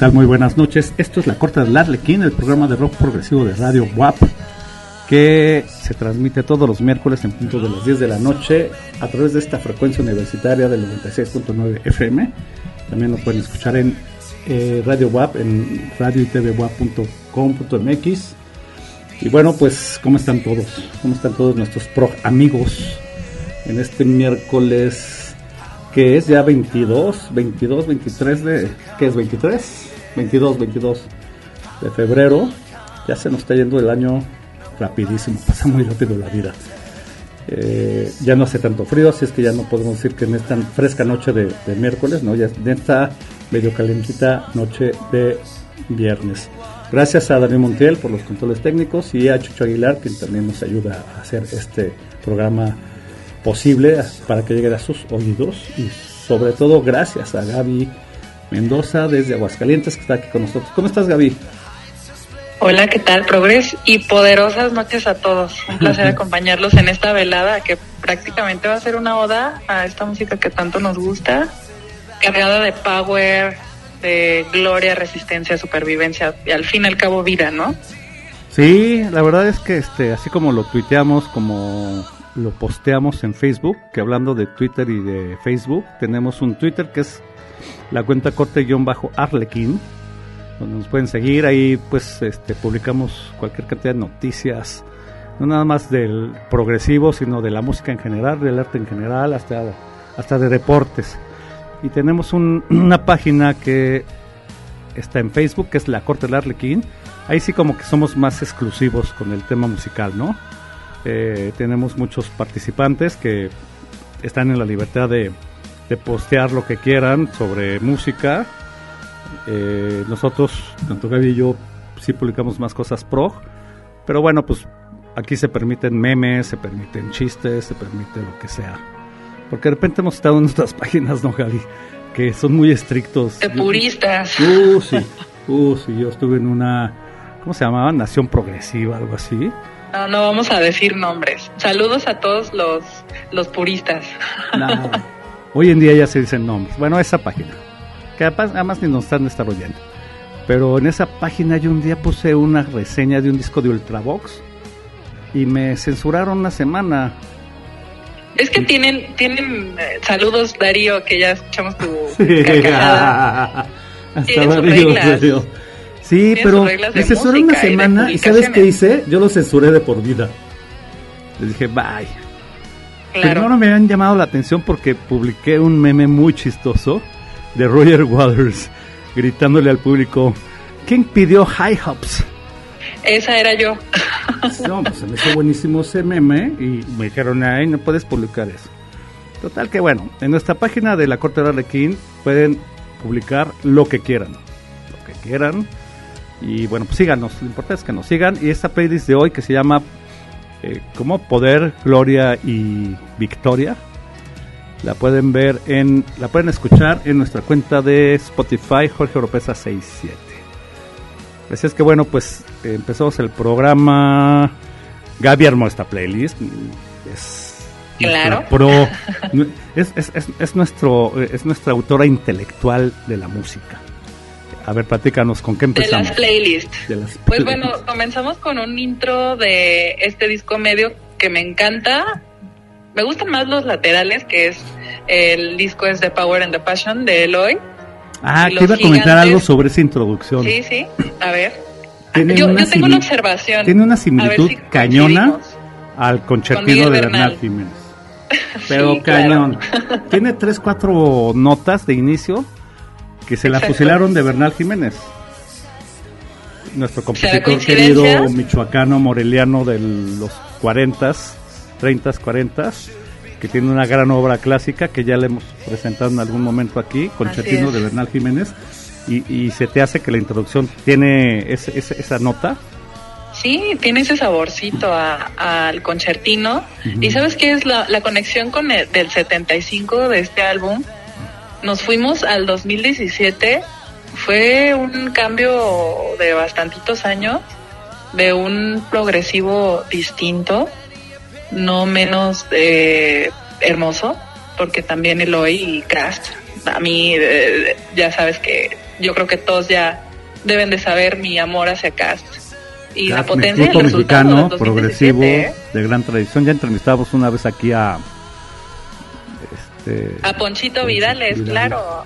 Tal? Muy buenas noches. Esto es La Corte del Arlequín, el programa de rock progresivo de Radio WAP, que se transmite todos los miércoles en punto de las 10 de la noche a través de esta frecuencia universitaria del 96.9 FM. También nos pueden escuchar en eh, Radio WAP, en radio y Y bueno, pues, ¿cómo están todos? ¿Cómo están todos nuestros pro amigos en este miércoles que es ya 22, 22, 23 de, ¿qué es 23? 22, 22 de febrero. Ya se nos está yendo el año rapidísimo, pasa muy rápido la vida. Eh, ya no hace tanto frío, así es que ya no podemos decir que en esta fresca noche de, miércoles, ¿no? Ya en esta medio calentita noche de viernes. Gracias a Daniel Montiel por los controles técnicos y a Chucho Aguilar, quien también nos ayuda a hacer este programa posible para que llegue a sus oídos y sobre todo gracias a Gaby Mendoza desde Aguascalientes que está aquí con nosotros. ¿Cómo estás Gaby? Hola, ¿qué tal? Progres y poderosas noches a todos. Un placer acompañarlos en esta velada que prácticamente va a ser una oda a esta música que tanto nos gusta, cargada de power, de gloria, resistencia, supervivencia y al fin y al cabo vida, ¿no? Sí, la verdad es que este, así como lo tuiteamos, como lo posteamos en Facebook, que hablando de Twitter y de Facebook, tenemos un Twitter que es la cuenta corte-arlequín, donde nos pueden seguir, ahí pues este, publicamos cualquier cantidad de noticias, no nada más del progresivo, sino de la música en general, del arte en general, hasta, hasta de deportes. Y tenemos una página que está en Facebook, que es la Corte del Arlequín. Ahí sí como que somos más exclusivos con el tema musical, ¿no? Eh, tenemos muchos participantes que están en la libertad de, postear lo que quieran sobre música. Eh, nosotros, tanto Gaby y yo, sí publicamos más cosas pro, pero bueno, pues aquí se permiten memes, se permiten chistes, se permite lo que sea. Porque de repente hemos estado en nuestras páginas, ¿no, Gaby? Que son muy estrictos. De puristas. Uh, sí. Uh, sí, yo estuve en una ¿cómo se llamaba? Nación Progresiva, algo así. No, no vamos a decir nombres. Saludos a todos los, los puristas. No, hoy en día ya se dicen nombres. Bueno, esa página, que además, ni nos están desarrollando. Pero en esa página yo un día puse una reseña de un disco de Ultravox y me censuraron una semana. Es que tienen, tienen eh, saludos Darío, que ya escuchamos tu Sí. Hasta Darío. Sí, pero me censuraron una música y semana y ¿sabes qué hice? Yo lo censuré de por vida. Les dije, bye. Claro. Primero me habían llamado la atención porque publiqué un meme muy chistoso de Roger Waters gritándole al público, ¿quién pidió high hops? Esa era yo. No, pues se me hizo buenísimo ese meme y me dijeron, ay, no puedes publicar eso. Total que bueno, en nuestra página de la Corte de Arlequín pueden publicar lo que quieran, lo que quieran. Y bueno, pues síganos, lo importante es que nos sigan. Y esta playlist de hoy que se llama eh, como Poder, Gloria y Victoria, la pueden ver en, la pueden escuchar en nuestra cuenta de Spotify, Jorge Oropesa 67. Así es que bueno, pues eh, empezamos el programa. Gaby armó esta playlist. Es Claro. pro. es, es, es, es nuestro, es nuestra autora intelectual de la música. A ver, platícanos, ¿con qué De empezamos? las playlists. De las Pues playlists. bueno, comenzamos con un intro de este disco medio que me encanta. Me gustan más los laterales, que es el disco es The Power and the Passion de Eloy. Ah, te iba a comentar gigantes. algo sobre esa introducción. Sí, sí. A ver. Tiene yo, una yo tengo una observación. Tiene una similitud si cañona al concertino Miguel de Bernal. Jiménez. Pero Sí, claro. cañón. Tiene tres, cuatro notas de inicio que se la fusilaron de Bernal Jiménez. Nuestro compositor querido michoacano moreliano de los 40s, 30s, 40s, que tiene una gran obra clásica que ya le hemos presentado en algún momento aquí, Concertino es. de Bernal Jiménez. Y, y se te hace que la introducción tiene ese- ese- esa nota. Sí, tiene ese saborcito a- al concertino. ¿Y sabes qué es la, la conexión con el del 75 de este álbum? Nos fuimos al 2017. Fue un cambio de bastantitos años, de un progresivo distinto, no menos eh, hermoso, porque también Eloy y Crast, a mí eh, ya sabes que yo creo que todos ya deben de saber mi amor hacia Cast y la potencia del resultado mexicano, progresivo, 2017, ¿eh? de gran tradición. Ya entrevistamos una vez aquí a. Este, A Ponchito Vidales, Vidales. claro.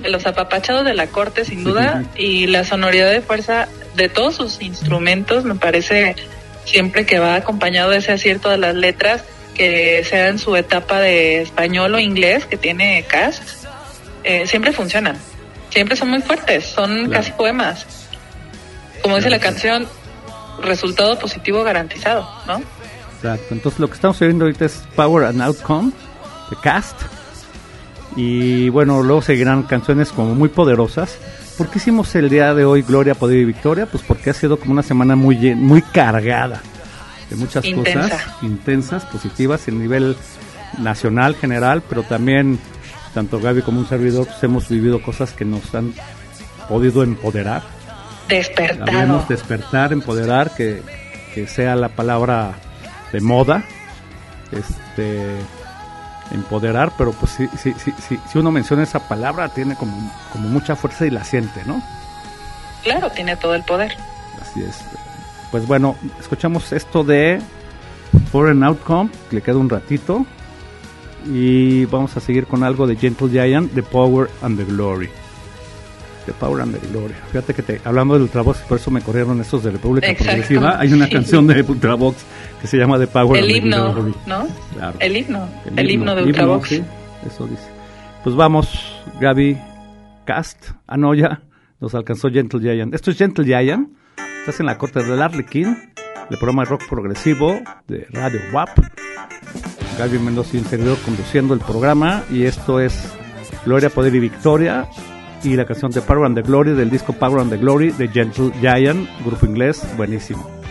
De los apapachados de la corte, sin Sí, duda. sí, Y la sonoridad de fuerza de todos sus instrumentos, me parece, siempre que va acompañado de ese acierto de las letras, que sea en su etapa de español o inglés, que tiene cast, eh, siempre funcionan. Siempre son muy fuertes, son Claro. casi poemas. Como dice la canción, resultado positivo garantizado, ¿no? Exacto. Entonces lo que estamos viendo ahorita es Power and Outcome de Cast. Y bueno, luego seguirán canciones como muy poderosas. ¿Por qué hicimos el día de hoy Gloria, Poder y Victoria? Pues porque ha sido como una semana muy, muy cargada de muchas Intensa. cosas intensas, positivas en nivel nacional, general, pero también tanto Gaby como un servidor pues, hemos vivido cosas que nos han podido empoderar. Hablemos despertar, empoderar, que, que sea la palabra de moda. Este empoderar, pero pues si, si, si, si, si uno menciona esa palabra tiene como, como mucha fuerza y la siente, ¿no? Claro, tiene todo el poder. Así es. Pues bueno, escuchamos esto de Foreign Outcome, que le queda un ratito. Y vamos a seguir con algo de Gentle Giant, The Power and the Glory. And the Glory. Fíjate que te, hablando del Ultravox, por eso me corrieron estos de República Exacto, Progresiva. Hay una canción de Ultravox que se llama The Power El and the himno. ¿no? Claro. El himno, el, himno, de himno, Ultravox. sí, eso dice. Pues vamos, Gaby, Cast, Anoya, nos alcanzó Gentle Giant. Esto es Gentle Giant, estás en la corte del Arlequín, el programa de rock progresivo de Radio WAP. Gaby Mendoza y un servidor conduciendo el programa y esto es Gloria, Poder y Victoria y la canción de Power and the Glory del disco Power and the Glory de Gentle Giant, grupo inglés, buenísimo.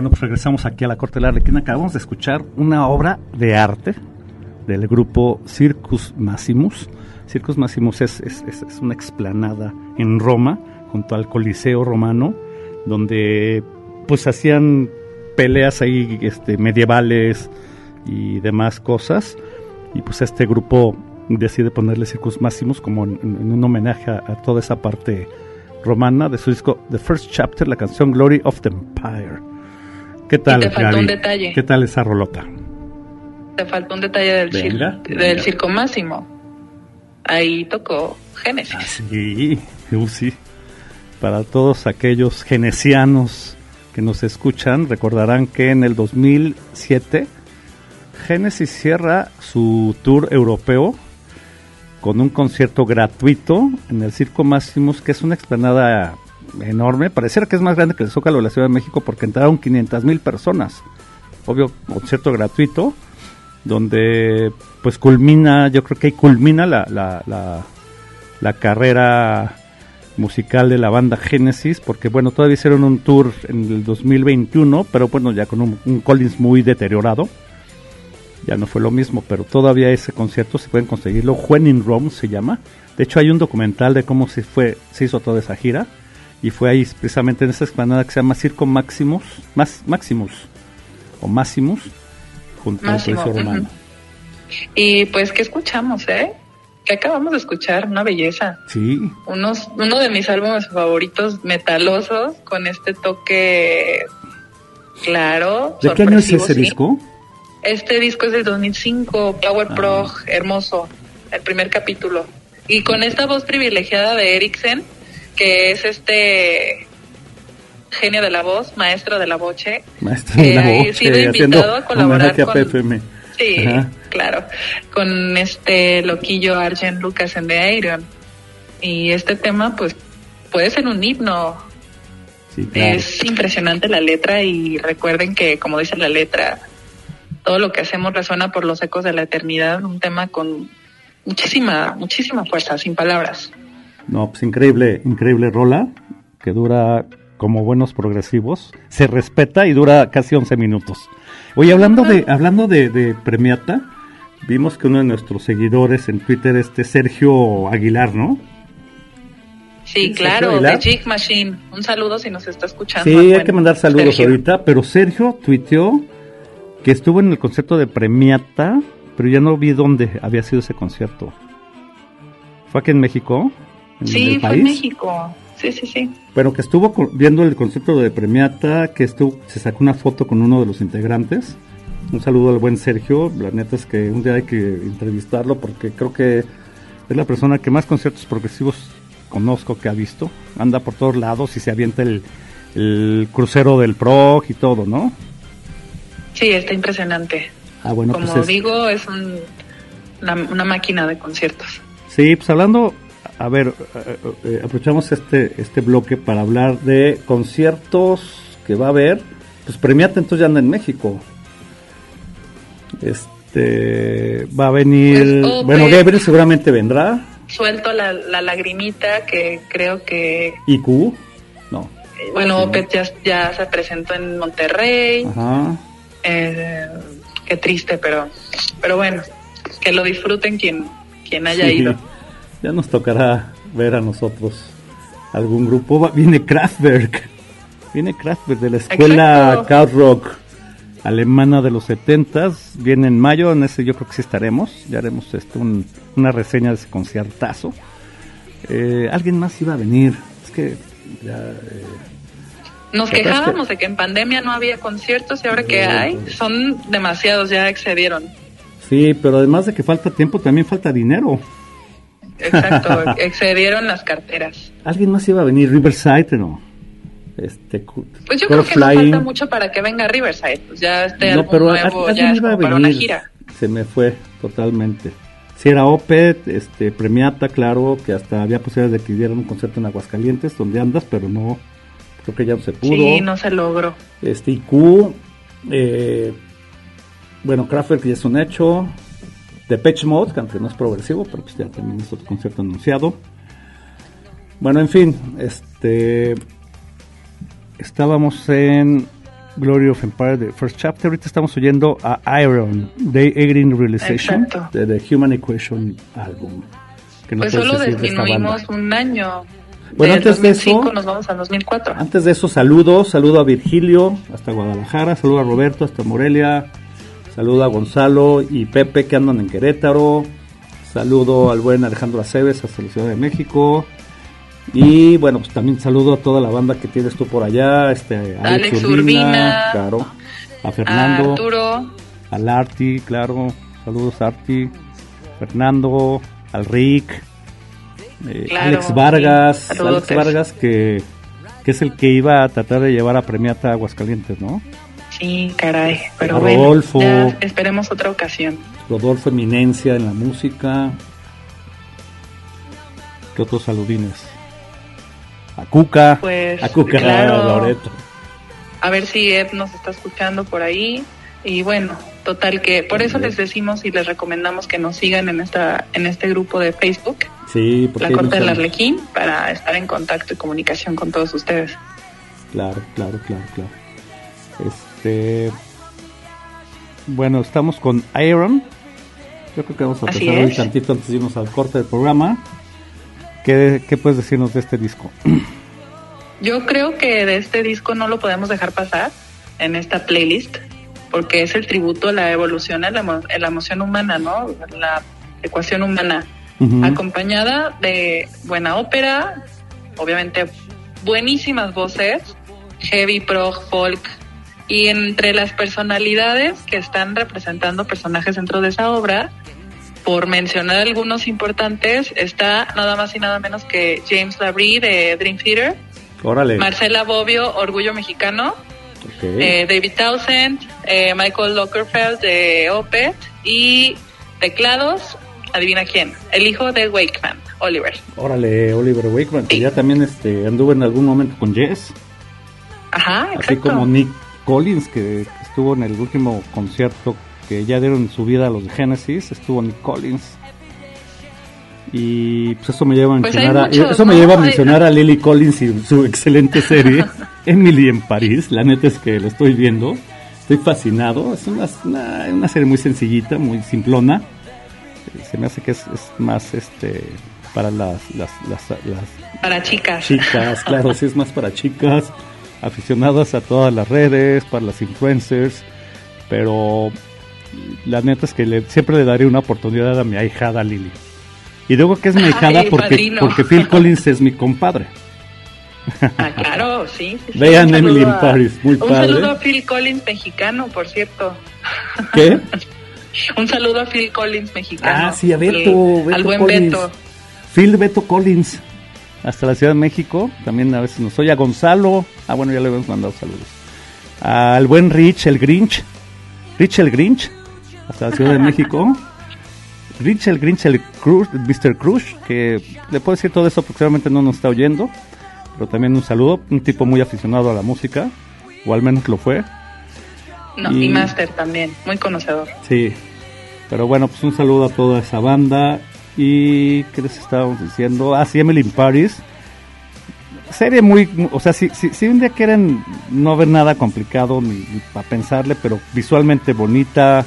Bueno, pues regresamos aquí a la Corte de la Arlequina. Acabamos de escuchar una obra de arte del grupo Circus Maximus. Circus Maximus es, una explanada en Roma, junto al Coliseo romano, donde pues hacían peleas ahí este, medievales y demás cosas. Y pues este grupo decide ponerle Circus Maximus como en un homenaje a, a toda esa parte romana de su disco The First Chapter, la canción Glory of the Empire. ¿Qué tal, te faltó Gaby? un detalle. ¿Qué tal esa rolota? Te faltó un detalle del, cir- Venga, del circo máximo. Ahí tocó Génesis. Sí, uh, sí. Para todos aquellos genesianos que nos escuchan recordarán que en el 2007 Genesis cierra su tour europeo con un concierto gratuito en el Circo Máximos, que es una explanada enorme. Pareciera que es más grande que el Zócalo de la Ciudad de México porque entraron 500 mil personas. Obvio, concierto gratuito, donde pues culmina, yo creo que ahí culmina la, la, la, carrera musical de la banda Genesis, porque bueno, todavía hicieron un tour en el 2021, pero bueno, ya con un, un Collins muy deteriorado. Ya no fue lo mismo, pero todavía ese concierto se pueden conseguirlo. When in Rome se llama. De hecho, hay un documental de cómo se fue, se hizo toda esa gira. Y fue ahí precisamente en esa explanada que se llama Circo Maximus, Max, Maximus o Maximus, junto Máximo, al Coliseo. Romano. Y pues, ¿qué escuchamos, eh? ¿Qué acabamos de escuchar? Una belleza. Sí, Unos, uno de mis álbumes favoritos metalosos con este toque claro. ¿de qué año es ese sí. disco? Este disco es del 2005, Power Ah. Prog, hermoso, el primer capítulo. Y con esta voz privilegiada de Eriksen, que es este genio de la voz, maestro de la boche, Maestro de la ha sido invitado a colaborar con- PFM. Sí, Ajá. claro, con este loquillo Arjen Lucas en The Iron. Y este tema, pues, puede ser un himno. Sí, claro. Es impresionante la letra y recuerden que, como dice la letra, todo lo que hacemos resuena por los ecos de la eternidad, un tema con muchísima, muchísima fuerza, sin palabras. No, pues increíble, increíble rola, que dura como buenos progresivos, se respeta y dura casi 11 minutos. Oye, hablando de, hablando de, de Premiata, vimos que uno de nuestros seguidores en Twitter, este Sergio Aguilar, ¿no? Sí, claro, de. Jig Machine. Un saludo si nos está escuchando. Sí, hay que mandar saludos Sergio. ahorita, pero Sergio tuiteó que estuvo en el concierto de Premiata, pero ya no vi dónde había sido ese concierto. ¿Fue aquí en México? ¿En Sí, fue México. Sí, sí, sí. Pero que estuvo viendo el concierto de Premiata, que estuvo, se sacó una foto con uno de los integrantes. Un saludo al buen Sergio. La neta es que un día hay que entrevistarlo porque creo que es la persona que más conciertos progresivos conozco que ha visto. Anda por todos lados y se avienta el, el crucero del PROG y todo, ¿no? Sí, está impresionante. Ah, bueno, Como pues es- digo, es un- una, una máquina de conciertos. Sí, pues hablando, a ver, eh, eh, aprovechamos este este bloque para hablar de conciertos que va a haber. Pues Premiata entonces ya anda en México. Este va a venir, Pues, oh, bueno, pues. Gabriel seguramente vendrá. Suelto la, la lagrimita que creo que, IQ, no, bueno, Sí. Opeth ya, ya se presentó en Monterrey. ajá. Eh, qué triste, pero, pero bueno, que lo disfruten quien, quien haya Sí, ido. Ya nos tocará ver a nosotros algún grupo. Va- viene Kraftwerk, viene Kraftwerk de la escuela Exacto. Kraut Rock alemana de los 70 Viene en mayo, en ese yo creo que sí estaremos. Ya haremos este, un- una reseña de ese conciertazo. Eh, Alguien más iba a venir. Es que ya, eh, Nos ¿Te acuerdas quejábamos de que en pandemia no había conciertos y ahora que hay, pues. son demasiados, ya excedieron. sí, pero además de que falta tiempo, también falta dinero. Exacto, excedieron las carteras. Alguien más iba a venir, Riverside, ¿no? Este, Pues yo creo que no falta mucho para que venga Riverside. Pues ya este No, álbum pero nuevo ya es iba a una gira. Se me fue totalmente. Si era Opet, este, Premiata, claro, que hasta había posibilidades de que dieran un concierto en Aguascalientes, donde andas, pero no, creo que ya no se pudo. Sí, no se logró. Este, IQ, eh, bueno, Kraftwerk ya es un hecho. Depeche Mode, que aunque no es progresivo, pero pues ya también es otro concierto anunciado. Bueno, en fin, este, estábamos en Glory of Empire, The First Chapter. Ahorita estamos oyendo a Iron, The Aging Realization, Exacto. de The Human Equation Album. Que no Pues solo de disminuimos un año. Bueno, Del antes de 2005 eso- nos vamos al 2004. Antes de eso, saludo, saludo a Virgilio hasta Guadalajara, saludo a Roberto hasta Morelia, saludo a Gonzalo y Pepe que andan en Querétaro, saludo al buen Alejandro Aceves hasta la Ciudad de México y bueno, pues también saludo a toda la banda que tienes tú por allá, este, a Alex, Alex Urbina, Urbina, claro, a A Fernando, Arturo, al Arti, claro, saludos Arti, Fernando, al Rick, eh, Claro, Alex Vargas, sí, Alex. Vargas que, que que es el que iba a tratar de llevar a Premiata a Aguascalientes, ¿no? Sí, caray. Pero Rodolfo. bueno, ya esperemos otra ocasión. Rodolfo Eminencia en la música. ¿Qué otros saludines? A Cuca. Pues, a Cuca claro. Loreto. A ver si Ed nos está escuchando por ahí. Y bueno, total que por eso les decimos y les recomendamos que nos sigan en esta en este grupo de Facebook, Sí, porque La Corte del Arlequín, para estar en contacto y comunicación con todos ustedes. Claro, claro, claro, claro. Este. Bueno, estamos con Iron. Yo creo que vamos a empezar es. tantito antes de irnos al corte del programa. ¿Qué, qué puedes decirnos de este disco? Yo creo que de este disco no lo podemos dejar pasar en esta playlist, porque es el tributo a la evolución, a la, emo- a la emoción humana, ¿no? La ecuación humana, acompañada de buena ópera, obviamente buenísimas voces, heavy, prog, folk, y entre las personalidades que están representando personajes dentro de esa obra, por mencionar algunos importantes, está nada más y nada menos que James Labrie de Dream Theater, Órale. Marcela Bobbio, Orgullo Mexicano, eh, David Townsend, eh, Michael Lockerfeld de Opeth y teclados, adivina quién, el hijo de Wakeman, Oliver. Órale, Oliver Wakeman, que Sí. ya también este, anduvo en algún momento con Jess. Ajá, Así exacto. como Nick Collins, que estuvo en el último concierto que ya dieron su vida a los de Genesis, estuvo Nick Collins. Y pues eso me lleva a Pues mencionar, a, eso me lleva a mencionar a Lily Collins y su excelente serie Emily en París. La neta es que lo estoy viendo, estoy fascinado. Es una, una, una serie muy sencillita, muy simplona. Eh, Se me hace que es, es más este para las, las, las, las Para chicas. chicas, claro, sí es más para chicas, aficionadas a todas las redes, para las influencers, pero la neta es que le- siempre le daré una oportunidad a mi ahijada Lily. Y digo que es mi ahijada Ay, porque, porque Phil Collins es mi compadre. Ah, claro, sí. Vean Un Emily saludo in a- Paris, muy Un padre. saludo a Phil Collins mexicano, por cierto. ¿Qué? Un saludo a Phil Collins mexicano. Ah, sí, a Beto, El- Beto al buen Collins. Beto. Phil Beto Collins, hasta la Ciudad de México. También a veces nos oye a Gonzalo. Ah, bueno, ya le hemos mandado saludos. Al buen Rich, el Grinch. Rich, el Grinch, hasta la Ciudad de México. Rich, el Grinch, el Cruz, Mr. Cruz, que le puedo decir todo eso porque seguramente no nos está oyendo. Pero también un saludo, un tipo muy aficionado a la música, o al menos lo fue. No, Y- y Master también, muy conocedor. Sí, pero bueno, pues un saludo a toda esa banda. ¿Y qué les estábamos diciendo? Ah, sí, Emily in Paris. Serie muy, o sea, si, si, si un día quieren no ver nada complicado ni, para pensarle, pero visualmente bonita,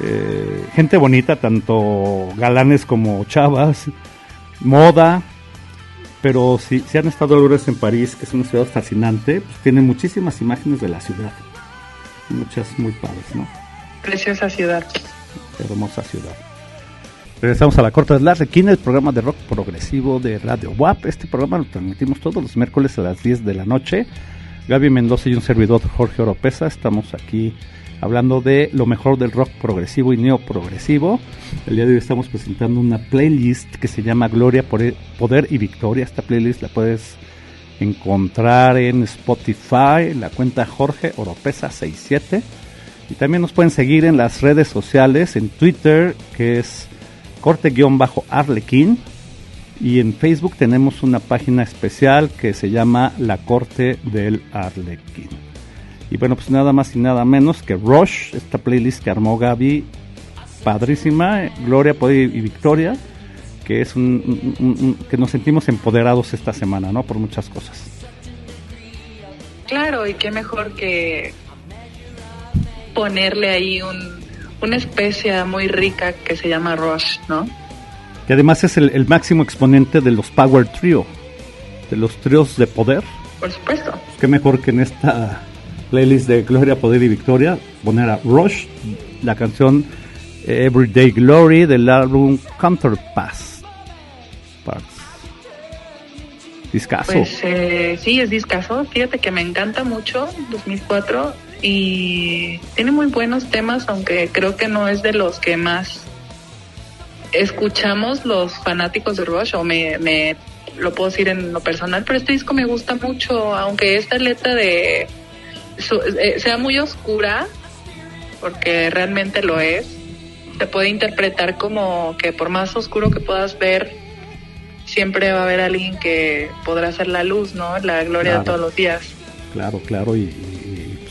eh, gente bonita, tanto galanes como chavas, moda, pero si, si han estado alguna vez en París, que es una ciudad fascinante, pues tiene muchísimas imágenes de la ciudad, muchas muy padres, ¿no? Preciosa ciudad. hermosa ciudad. Regresamos a la Corte de la Requina, el programa de rock progresivo de Radio WAP. Este programa lo transmitimos todos los miércoles a las 10 de la noche. Gaby Mendoza y un servidor Jorge Oropesa estamos aquí hablando de lo mejor del rock progresivo y neoprogresivo. El día de hoy estamos presentando una playlist que se llama Gloria, Poder y Victoria. Esta playlist la puedes encontrar en Spotify, en la cuenta Jorge Oropesa 67. Y también nos pueden seguir en las redes sociales, en Twitter, que es corte-arlequín. Y en Facebook tenemos una página especial que se llama La Corte del Arlequín. Y bueno, pues nada más y nada menos que Rush, esta playlist que armó Gaby, padrísima, eh, Gloria, Poder y Victoria, que es un- que nos sentimos empoderados esta semana, ¿no? Por muchas cosas. Claro, y qué mejor que ponerle ahí un, una especia muy rica que se llama Rush, ¿no? Que además es el, el máximo exponente de los Power Trio, de los tríos de poder. Por supuesto. Pues qué mejor que en esta playlist de Gloria, Poder y Victoria poner a Rush, la canción Everyday Glory del álbum Counterpass. Parts. Discaso. Pues eh, sí, es discazo. Fíjate que me encanta mucho 2004 y tiene muy buenos temas, aunque creo que no es de los que más escuchamos los fanáticos de Rush o me, me lo puedo decir en lo personal, pero este disco me gusta mucho, aunque esta letra de su- eh, sea muy oscura, porque realmente lo es, se puede interpretar como que por más oscuro que puedas ver, siempre va a haber alguien que podrá hacer la luz, ¿no? La gloria Claro. de todos los días. Claro, claro, y,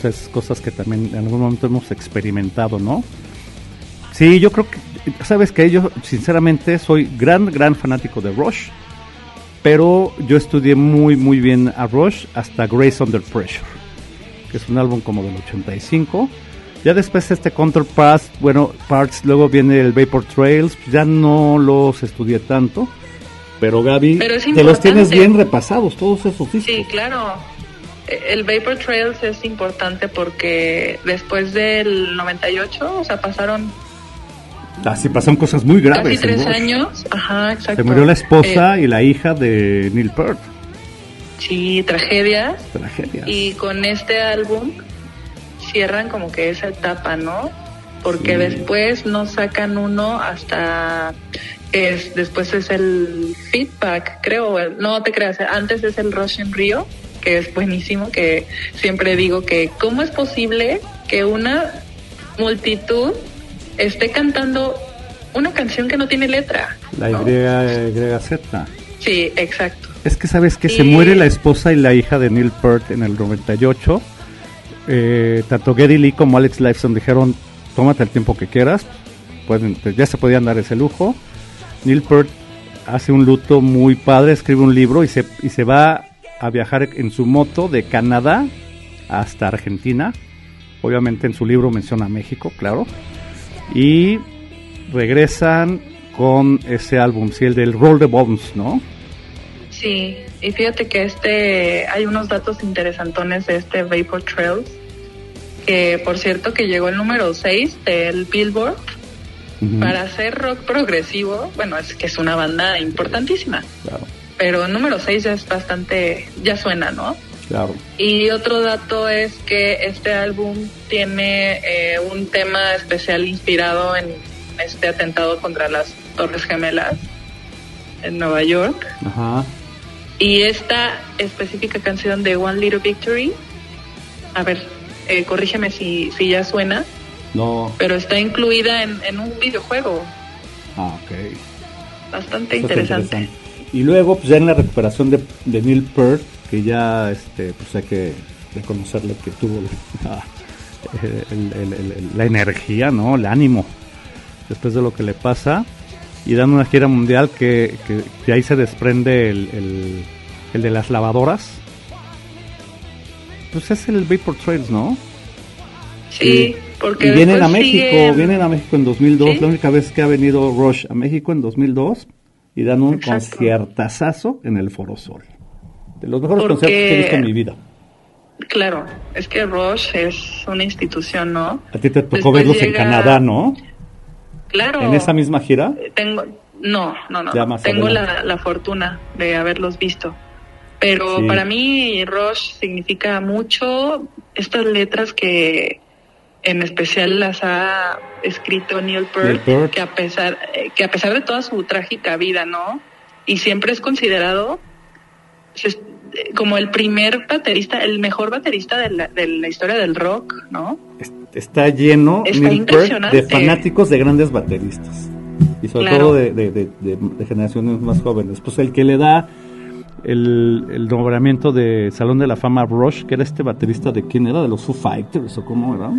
pues, es cosas que también en algún momento hemos experimentado, ¿no? Sí, yo creo que, sabes que yo sinceramente soy gran, gran fanático de Rush, pero yo estudié muy, muy bien a Rush hasta Grace Under Pressure, que es un álbum como del 85. Ya después este Counterparts, bueno, Parts, luego viene el Vapor Trails, ya no los estudié tanto, pero Gaby, Pero te los tienes bien repasados, todos esos discos. Sí, claro. El Vapor Trails es importante porque después del 98, o sea, pasaron Así pasaron cosas muy graves. casi tres años. Ajá, exacto. Se murió la esposa Eh, y la hija de Neil Peart. sí, tragedias. Tragedias. Y con este álbum cierran como que esa etapa, ¿no? Porque Sí. después no sacan uno hasta es después es el feedback, creo, no te creas, antes es el Rush en Río, que es buenísimo, que siempre digo que cómo es posible que una multitud esté cantando una canción que no tiene letra. La ¿no? Y, YZ. Sí, exacto. Es que sabes que se muere la esposa y la hija de Neil Peart en el 98. Eh, tanto Geddy Lee como Alex Lifeson dijeron, tómate el tiempo que quieras. Pues, ya se podían dar ese lujo. Neil Peart hace un luto muy padre, escribe un libro y se, y se va a viajar en su moto de Canadá hasta Argentina. Obviamente en su libro menciona México, claro. Y regresan con ese álbum, sí, el del Roll the Bones, ¿no? Sí, y fíjate que este hay unos datos interesantones de este Vapor Trails, que por cierto que llegó el número 6 del Billboard Ujú, para hacer rock progresivo, bueno, es que es una banda importantísima, Claro, pero número 6 ya es bastante, ya suena, ¿no? claro. Y otro dato es que este álbum tiene eh, un tema especial inspirado en este atentado contra las Torres Gemelas en Nueva York. Ajá. Y esta específica canción de One Little Victory, a ver, eh, corrígeme si, si ya suena, No. pero está incluida en, en un videojuego Ah, ok. bastante Eso interesante. Y luego, pues ya en la recuperación de, de Neil Peart, que ya, este, pues hay que reconocerle que tuvo la, el- el- el- el- la energía, ¿no? El ánimo, después de lo que le pasa. Y dan una gira mundial que, que de ahí se desprende el, el, el de las lavadoras. Pues es el Vapor Trails, ¿no? Sí, porque y vienen a México, vienen a México en 2002, ¿Sí? la única vez que ha venido Rush a México en 2002 y dan un Exacto. conciertazazo en el Foro Sol. De los mejores Porque- conciertos que he visto en mi vida. Claro, es que Rush es una institución, ¿no? A ti te tocó Después verlos en Canadá, ¿no? Claro. En esa misma gira. Tengo, no, no, no. Tengo la, la fortuna de haberlos visto. Pero Sí. para mí Rush significa mucho estas letras que en especial las ha escrito Neil Peart, que a pesar eh, que a pesar de toda su trágica vida, ¿no? Y siempre es considerado se- eh, como el primer baterista, el mejor baterista de la, de la historia del rock, ¿no? Es- Está lleno Está Neil Peart, impresionante. de fanáticos de grandes bateristas. Y sobre Claro. todo de, generaciones más jóvenes. Pues el que le da el, el nombramiento de Salón de la Fama Rush, que era este baterista de quién era, de los Foo Fighters o cómo era.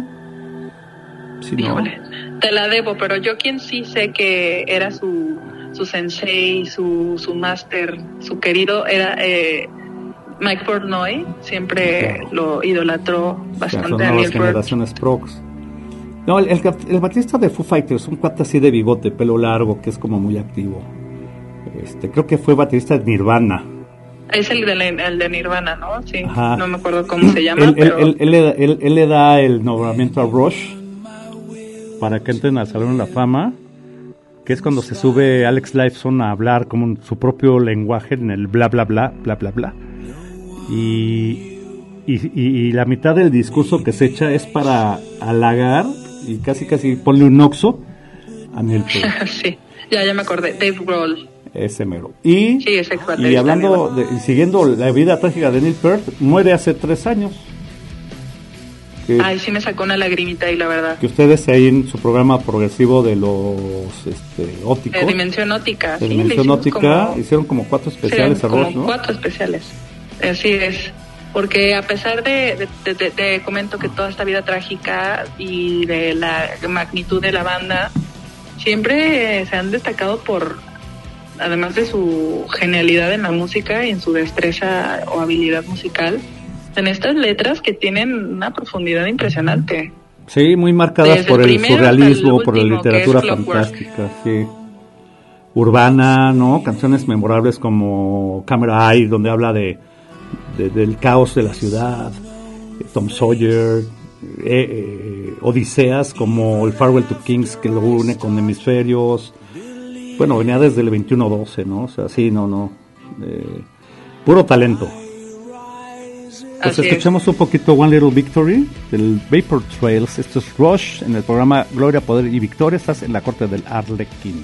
Te la debo, pero yo quien sí sé que era su, su sensei, su, su máster, su querido, era eh, Mike Portnoy. Siempre Claro. lo idolatró O sea, bastante son Neil Peart. generaciones prox. No, el, el, el baterista de Foo Fighters, un cuate así de bigote, pelo largo, que es como muy activo. Este, creo que fue baterista de Nirvana. Es el de, el de Nirvana, ¿no? Sí, Ajá. no me acuerdo cómo se llama, Él, pero... él- él- él le da el nombramiento a Rush para que entren al Salón de la Fama, que es cuando se sube Alex Lifeson a hablar como en su propio lenguaje en el bla bla bla bla bla bla. Y, y, y- la mitad del discurso que se echa es para halagar y casi casi ponle un oxo a Neil sí, ya, ya me acordé. Dave Grohl. Ese mero. Y, Sí, es exbaterista, y hablando, de, siguiendo la vida trágica de Neil Peart, muere hace tres años. Que, Ay, sí me sacó una lagrimita ahí, la verdad. que ustedes ahí en su programa progresivo de los este, óticos, De Dimensión Óptica. de sí, Dimensión Óptica, como- hicieron como cuatro especiales Serían Ross, como ¿no? cuatro especiales. Así es. Porque a pesar de, de, de- de- comento que toda esta vida trágica y de la magnitud de la banda, siempre se han destacado por, además de su genialidad en la música y en su destreza o habilidad musical, en estas letras que tienen una profundidad impresionante. Sí, muy marcadas Desde por el surrealismo, por la literatura fantástica, sí. Urbana, ¿no? Canciones memorables como Camera Eye, donde habla de, de- del caos de la ciudad, eh, Tom Sawyer, eh, eh, Odiseas como el Farewell to Kings que lo une con Hemisferios. Bueno, venía desde el 21-12, ¿no? O sea, sí, no, no. eh, puro talento. Pues Así es. escuchamos un poquito One Little Victory del Vapor Trails. Esto es Rush en el programa Gloria, Poder y Victoria. Estás en la corte del Arlequín.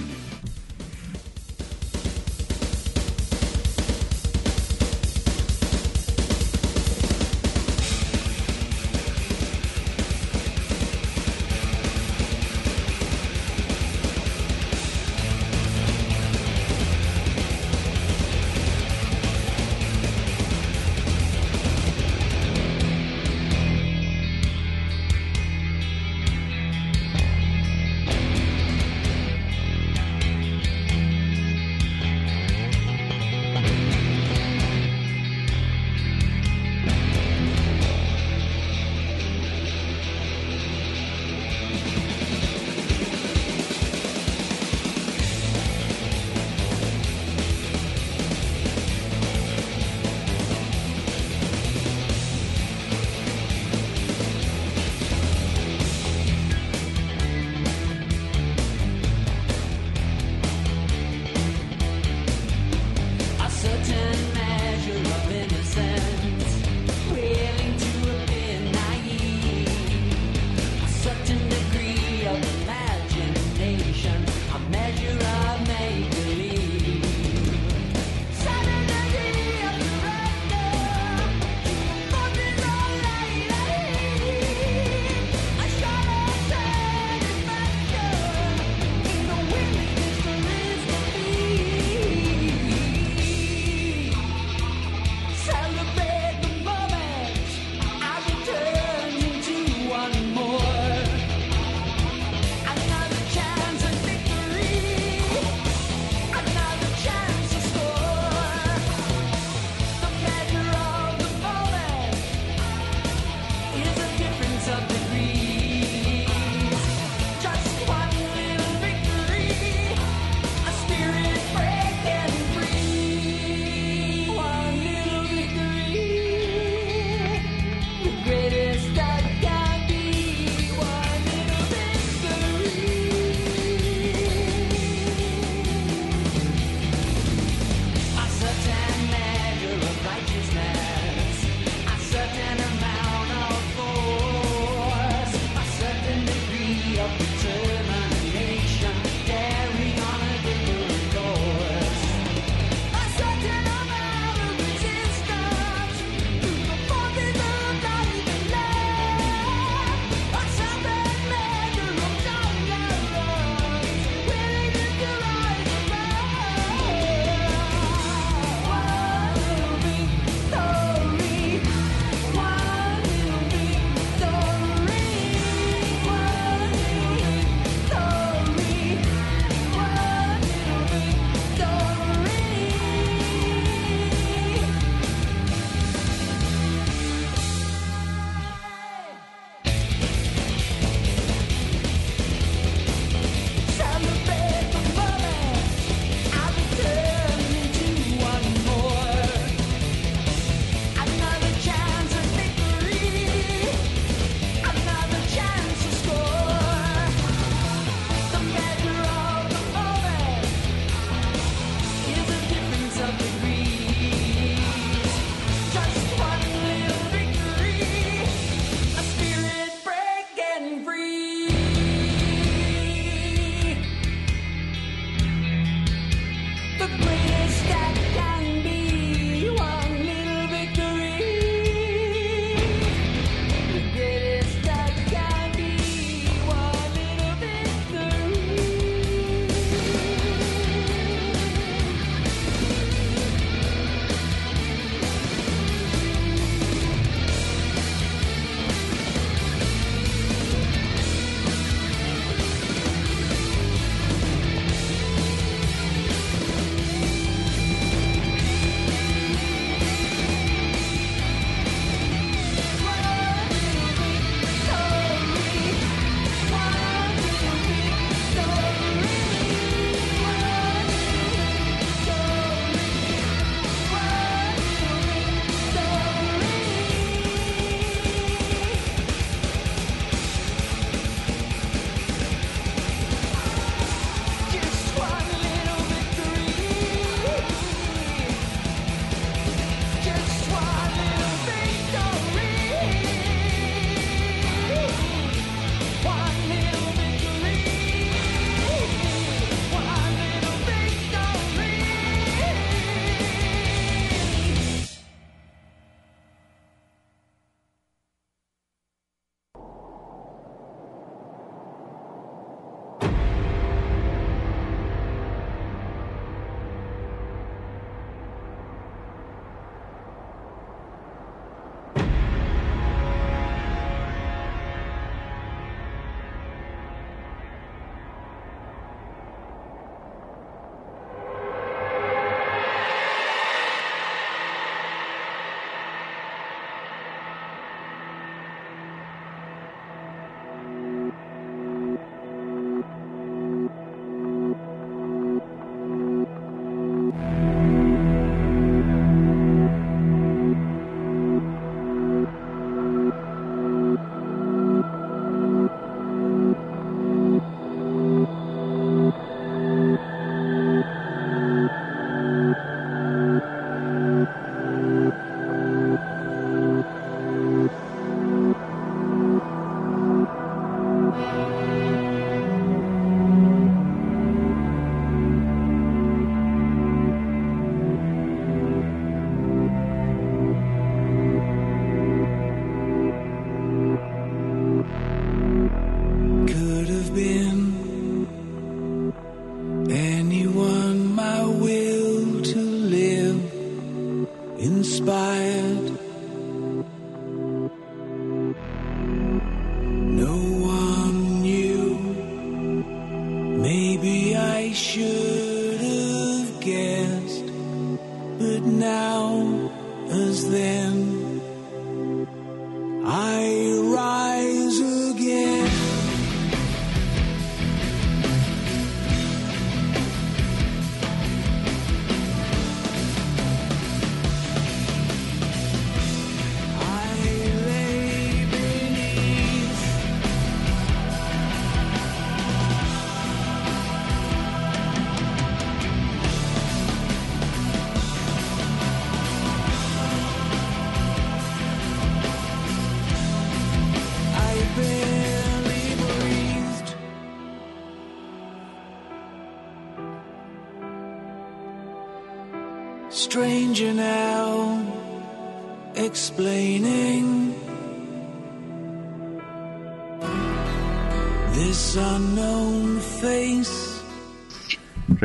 by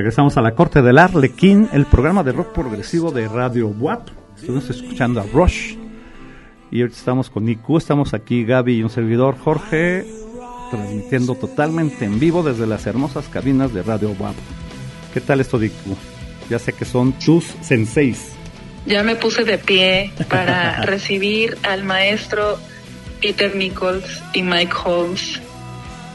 Regresamos a la corte del Arlequín, el programa de rock progresivo de Radio WAP. Estuvimos escuchando a Rush. Y ahorita estamos con Niku, estamos aquí Gaby y un servidor Jorge, transmitiendo totalmente en vivo desde las hermosas cabinas de Radio WAP. ¿Qué tal esto, Niku? Ya sé que son tus senseis. Ya me puse de pie para recibir al maestro Peter Nichols y Mike Holmes,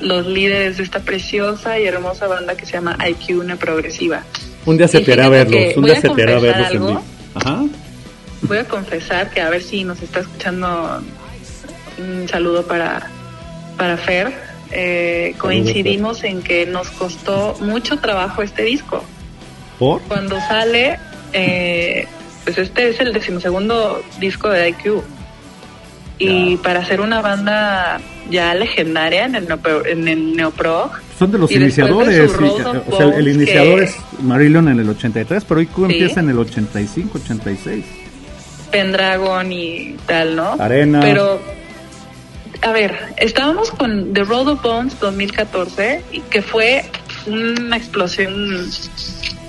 los líderes de esta preciosa y hermosa banda que se llama IQ Una Progresiva. Un día se te hará verlos, un día se te hará verlos en vivo. Ajá. Voy a confesar que a ver si nos está escuchando un saludo para, para Fer. Eh, coincidimos en que nos costó mucho trabajo este disco. ¿Por? Cuando sale, eh, pues este es el decimosegundo disco de IQ. Y para ser una banda ya legendaria en el, neopro, en el neoprog, Son de los Y de iniciadores. su y- o sea, el iniciador que- es Marillion en el 83, pero IQ Sí. empieza en el 85, 86. Pendragon y tal, ¿no? Arena. Pero, a ver, estábamos con The Road of Bones 2014, y que fue una explosión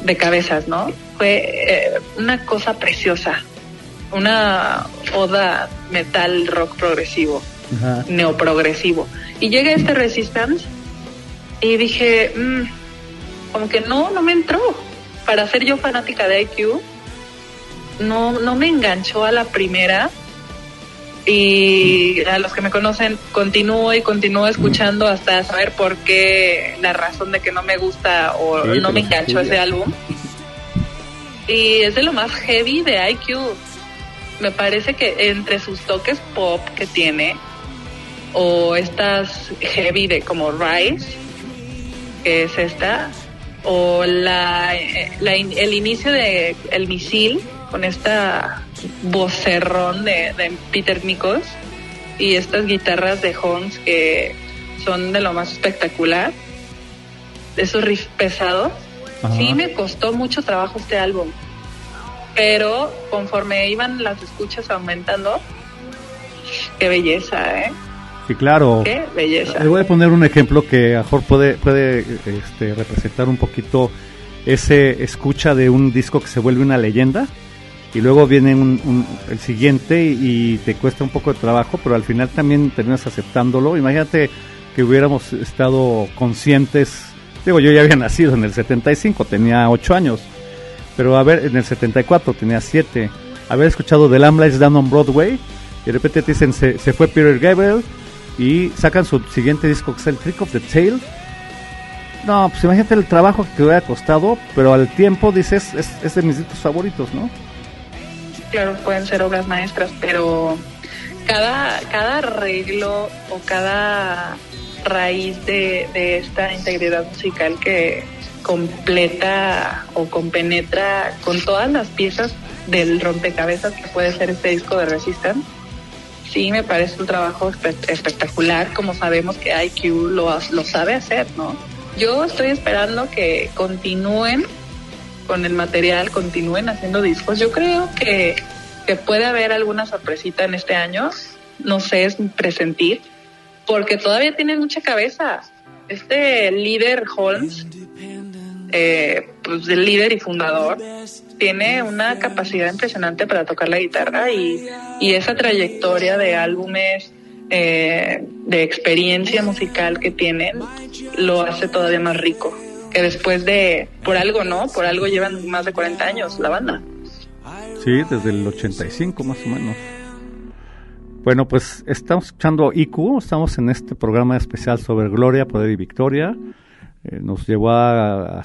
de cabezas, ¿no? Fue eh, una cosa preciosa, una oda metal rock progresivo, Ajá. neoprogresivo. Y llega este Resistance y dije, mm, como que no, no me entró. Para ser yo fanática de IQ, no, no me enganchó a la primera. Y a los que me conocen, continúo y continúo escuchando hasta saber por qué la razón de que no me gusta o Sí, no me enganchó ese álbum. Y es de lo más heavy de IQ. Me parece que entre sus toques pop que tiene, o estas heavy de como Rise, que es esta, o la, eh, la el inicio de El Misil, con esta vocerrón de, de Peter Nichols, y estas guitarras de Holmes que son de lo más espectacular, esos riffs pesados. Ajá. Sí me costó mucho trabajo este álbum, pero conforme iban las escuchas aumentando, qué belleza, ¿eh? Sí, claro. Qué belleza. Le voy a poner un ejemplo que a mejor puede, puede este, representar un poquito ese escucha de un disco que se vuelve una leyenda y luego viene un- un- el siguiente y, y te cuesta un poco de trabajo, pero al final también terminas aceptándolo. Imagínate que hubiéramos estado conscientes, digo, yo ya había nacido en el 75, tenía 8 años, pero a ver, en el 74 tenía 7, haber escuchado The Lamb Lies Down on Broadway y de repente te dicen se, se fue Peter Gabriel y sacan su siguiente disco que es el Trick of the Tail. No, pues imagínate el trabajo que te hubiera costado, pero al tiempo dices, es, es de mis discos favoritos, ¿no? Claro, pueden ser obras maestras, pero cada, cada arreglo o cada raíz de, de esta integridad musical que completa o compenetra con todas las piezas del rompecabezas que puede ser este disco de Resistance, sí me parece un trabajo espe- espectacular, como sabemos que IQ lo, lo sabe hacer, ¿no? Yo estoy esperando que continúen con el material, continúen haciendo discos. Yo creo que, que puede haber alguna sorpresita en este año, no sé, es presentir, porque todavía tienen mucha cabeza. Este líder Holmes, eh, pues el líder y fundador, tiene una capacidad impresionante para tocar la guitarra y, y esa trayectoria de álbumes, eh, de experiencia musical que tienen, lo hace todavía más rico. Que después de, por algo, ¿no? Por algo llevan más de 40 años la banda. Sí, desde el 85 más o menos. Bueno, pues estamos escuchando IQ, estamos en este programa especial sobre Gloria, Poder y Victoria. Eh, nos llevó a,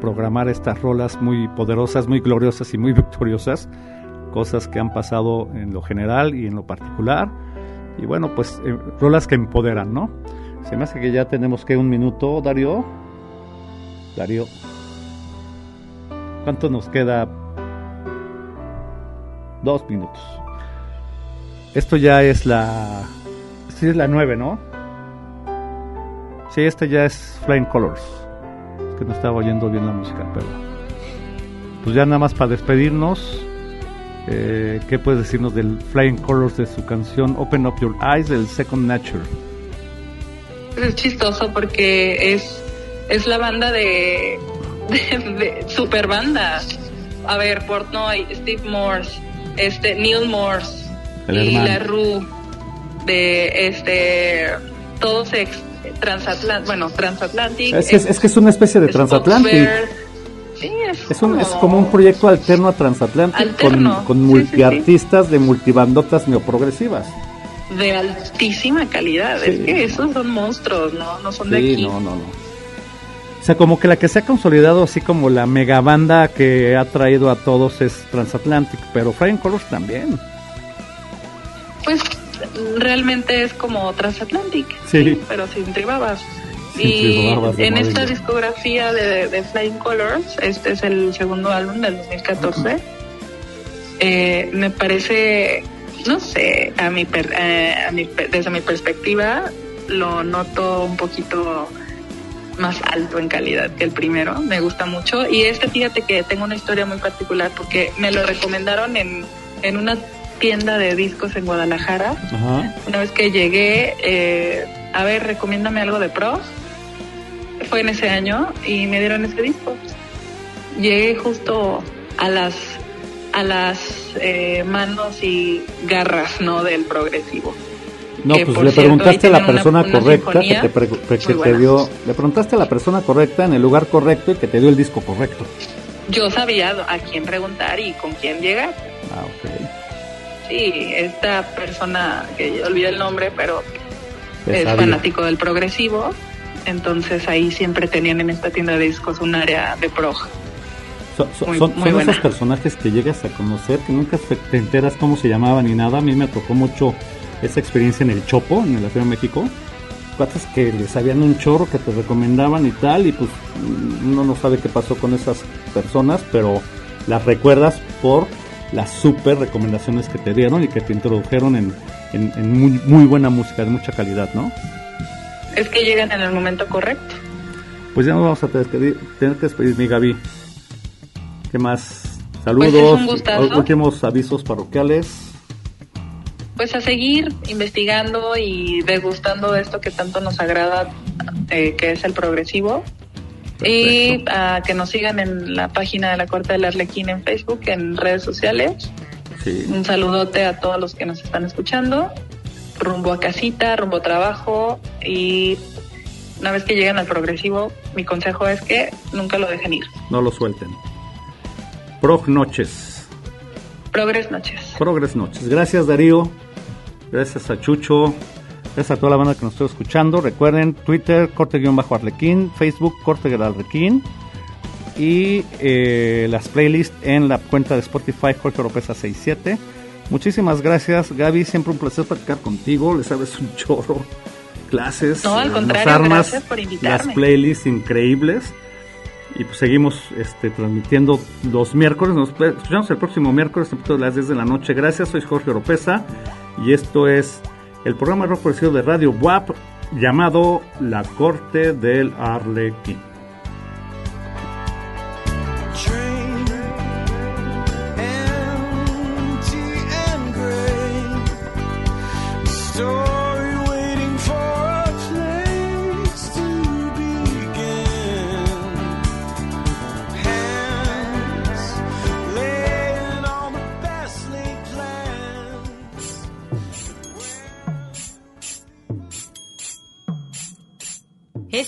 programar estas rolas muy poderosas, muy gloriosas y muy victoriosas, cosas que han pasado en lo general y en lo particular. Y bueno, pues eh, rolas que empoderan, ¿no? Se me hace que ya tenemos que un minuto, Darío. Darío. ¿Cuánto nos queda? Dos minutos. Esto ya es la. Esta es la 9, ¿no? Sí, esta ya es Flying Colors. Es que no estaba oyendo bien la música, pero. pues ya nada más para despedirnos, eh, ¿qué puedes decirnos del Flying Colors de su canción Open Up Your Eyes del Second Nature? Es chistoso porque es, es la banda de, de, de super banda. A ver, Portnoy, Steve Morse, este, Neil Morse El y hermano. la Rue de este todos ex transatlantic, bueno, transatlantic. Es que es, es que es una especie de transatlantic. Sí, es, Es, un, es como un proyecto alterno a Transatlantic Alterno, con, con sí, sí, multiartistas de multibandotas neoprogresivas. de altísima calidad. Sí, es que esos son monstruos, ¿no? No son de Sí, aquí. no, no, no. O sea, como que la que se ha consolidado así como la megabanda que ha traído a todos es Transatlantic, pero Flying Colors también. Pues realmente es como Transatlantic, Sí. pero sin tribabas. Sin y tribabas en esta discografía de, de Flying Colors, este es el segundo álbum del 2014, eh, me parece, no sé, a mi per- eh, a mi desde mi perspectiva, lo noto un poquito más alto en calidad que el primero, me gusta mucho. Y este, fíjate que tengo una historia muy particular porque me lo recomendaron en, en una tienda de discos en Guadalajara. Ajá. Una vez que llegué, eh, a ver, recomiéndame algo de pros. Fue en ese año y me dieron ese disco. Llegué justo a las a las eh, manos y garras no del progresivo. No, Que, pues le cierto, preguntaste a la una- persona una correcta que te, pre- que te dio, le preguntaste a la persona correcta en el lugar correcto y que te dio el disco correcto. Yo sabía a quién preguntar y con quién llegar. Ah, ok. Sí, esta persona, que olvidé el nombre, pero es fanático del progresivo. Entonces ahí siempre tenían en esta tienda de discos un área de prog. So- so- Muy- son muy son esos personajes que llegas a conocer, que nunca te te enteras cómo se llamaban ni nada. A mí me tocó mucho esa experiencia en el Chopo, en la Ciudad de México. Cuates que les sabían un chorro, que te recomendaban y tal, y pues mm, uno no sabe qué pasó con esas personas, pero las recuerdas por las super recomendaciones que te dieron y que te introdujeron en, en- en muy, muy buena música, de mucha calidad, ¿no? Es que llegan en el momento correcto. Pues ya nos vamos a despedir, tener que despedir, mi Gaby. ¿Qué más? Pues Saludos, últimos avisos parroquiales. Pues a seguir investigando y degustando esto que tanto nos agrada, eh, que es el progresivo. Y a que nos sigan en la página de la Corte del Arlequín en Facebook, en redes sociales. Sí. Un saludote a todos los que nos están escuchando. Rumbo a casita, rumbo a trabajo. Y una vez que lleguen al progresivo, mi consejo es que nunca lo dejen ir. No lo suelten. Prog Noches. Progres noches. Progres Noches. Gracias, Darío. Gracias a Chucho. Gracias a toda la banda que nos está escuchando. Recuerden, Twitter, corte-arlequín, Facebook, corte arlequín. Y eh, las playlists en la cuenta de Spotify, Jorge Oropesa 67. Muchísimas gracias, Gaby. Siempre un placer platicar contigo. Les sabes un chorro. Clases. No, al eh, armas por. Las playlists increíbles. Y pues seguimos este, transmitiendo los miércoles. Nos escuchamos el próximo miércoles a las 10 de la noche. Gracias, soy Jorge Oropesa. Y esto es el programa rock progresivo de Radio WAP llamado La Corte del Arlequín.